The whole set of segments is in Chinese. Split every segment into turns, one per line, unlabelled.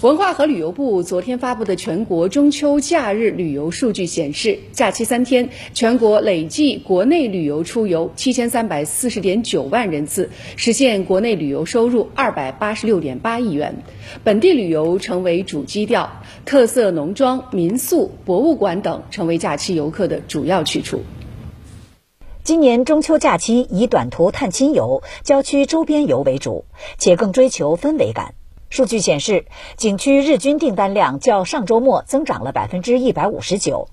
文化和旅游部昨天发布的全国中秋假日旅游数据显示，假期三天，全国累计国内旅游出游七千三百四十点九万人次，实现国内旅游收入二百八十六点八亿元。本地旅游成为主基调，特色农庄、民宿、博物馆等成为假期游客的主要去处。
今年中秋假期以短途探亲游、郊区周边游为主，且更追求氛围感。数据显示，景区日均订单量较上周末增长了百分之一百五十九，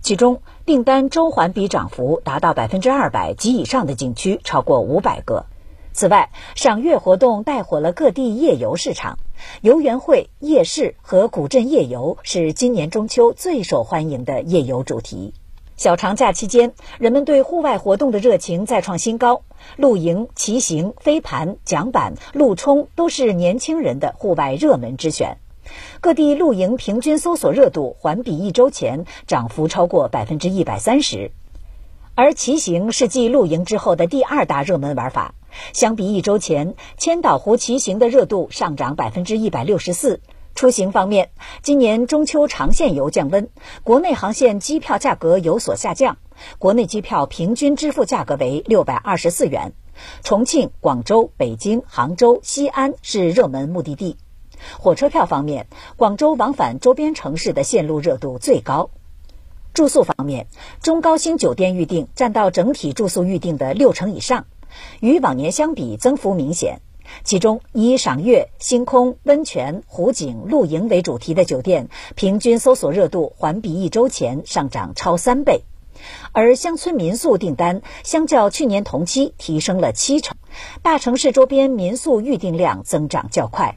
其中订单周环比涨幅达到百分之二百及以上的景区超过五百个。此外，赏月活动带火了各地夜游市场，游园会、夜市和古镇夜游是今年中秋最受欢迎的夜游主题。小长假期间，人们对户外活动的热情再创新高。露营、骑行、飞盘、桨板、路冲都是年轻人的户外热门之选。各地露营平均搜索热度环比一周前涨幅超过百分之一百三十，而骑行是继露营之后的第二大热门玩法。相比一周前，千岛湖骑行的热度上涨百分之一百六十四。出行方面，今年中秋长线游降温，国内航线机票价格有所下降，国内机票平均支付价格为六百二十四元。重庆、广州、北京、杭州、西安是热门目的地。火车票方面，广州往返周边城市的线路热度最高。住宿方面，中高星酒店预订占到整体住宿预订的六成以上，与往年相比增幅明显。其中，以赏月、星空、温泉、湖景、露营为主题的酒店，平均搜索热度环比一周前上涨超三倍；而乡村民宿订单相较去年同期提升了七成，大城市周边民宿预订量增长较快。